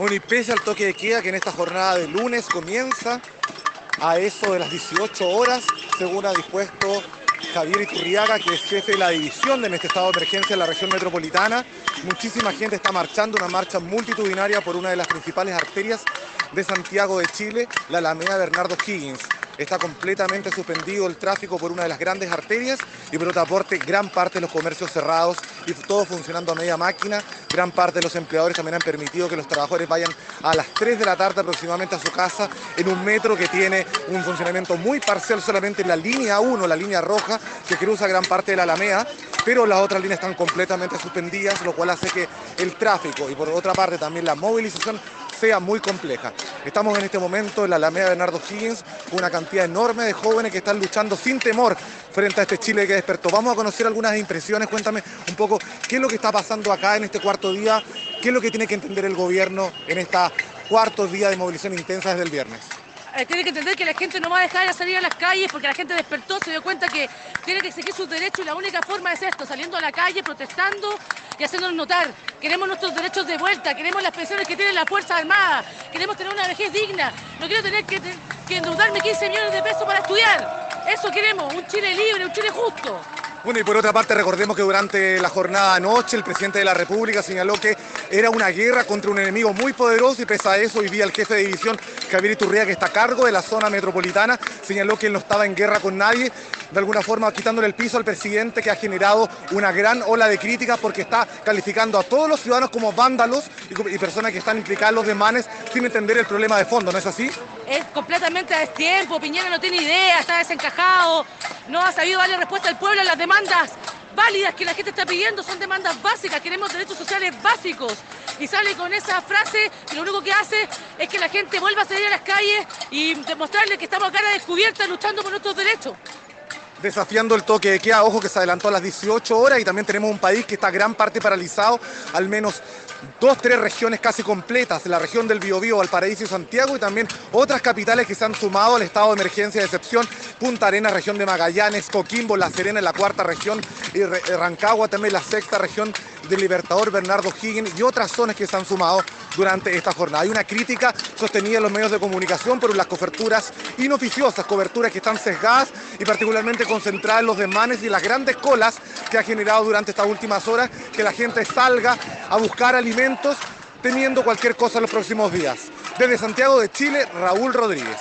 Bueno, y pese al toque de queda que en esta jornada de lunes comienza a eso de las 18 horas, según ha dispuesto Javier Iturriaga, que es jefe de la división de este estado de emergencia en la región metropolitana. Muchísima gente está marchando, una marcha multitudinaria por una de las principales arterias de Santiago de Chile, la Alameda Bernardo Higgins está completamente suspendido el tráfico por una de las grandes arterias y por otra parte gran parte de los comercios cerrados y todo funcionando a media máquina. Gran parte de los empleadores también han permitido que los trabajadores vayan a las 3 de la tarde aproximadamente a su casa en un metro que tiene un funcionamiento muy parcial solamente en la línea 1, la línea roja que cruza gran parte de la Alameda pero las otras líneas están completamente suspendidas, lo cual hace que el tráfico y por otra parte también la movilización sea muy compleja. Estamos en este momento en la Alameda Bernardo Higgins, una cantidad enorme de jóvenes que están luchando sin temor frente a este Chile que despertó. Vamos a conocer algunas impresiones, cuéntame un poco qué es lo que está pasando acá en este cuarto día, qué es lo que tiene que entender el gobierno en esta cuarto día de movilización intensa desde el viernes. Eh, tiene que entender que la gente no va a dejar de salir a las calles porque la gente despertó, se dio cuenta que tiene que exigir sus derechos y la única forma es esto, saliendo a la calle, protestando y haciéndonos notar. Queremos nuestros derechos de vuelta, queremos las pensiones que tienen las Fuerzas Armadas, queremos tener una vejez digna, no quiero tener que, que endeudarme 15 millones de pesos para estudiar. Eso queremos, un Chile libre, un Chile justo. Bueno, y por otra parte, recordemos que durante la jornada anoche el presidente de la República señaló que era una guerra contra un enemigo muy poderoso y pese a eso, hoy día el jefe de división, Javier Iturria, que está a cargo de la zona metropolitana, señaló que él no estaba en guerra con nadie, de alguna forma quitándole el piso al presidente que ha generado una gran ola de críticas porque está calificando a todos los ciudadanos como vándalos y, personas que están implicadas en los demanes sin entender el problema de fondo, ¿no es así? Es completamente a destiempo, Piñera no tiene idea, está desencajado, no ha sabido darle respuesta al pueblo a las demandas válidas que la gente está pidiendo, son demandas básicas, queremos derechos sociales básicos. Y sale con esa frase que lo único que hace es que la gente vuelva a salir a las calles y demostrarle que estamos a cara descubierta luchando por nuestros derechos desafiando el toque de queda. Ojo que se adelantó a las 18 horas y también tenemos un país que está gran parte paralizado, al menos dos, tres regiones casi completas, la región del Biobío, Valparaíso y Santiago, y también otras capitales que se han sumado al estado de emergencia de excepción, Punta Arenas, región de Magallanes, Coquimbo, La Serena en la cuarta región, y Rancagua también la sexta región del Libertador, Bernardo Higgins y otras zonas que se han sumado durante esta jornada. Hay una crítica sostenida en los medios de comunicación por las coberturas inoficiosas, coberturas que están sesgadas y particularmente concentradas en los desmanes y las grandes colas que ha generado durante estas últimas horas que la gente salga a buscar alimentos teniendo cualquier cosa en los próximos días. Desde Santiago de Chile, Raúl Rodríguez.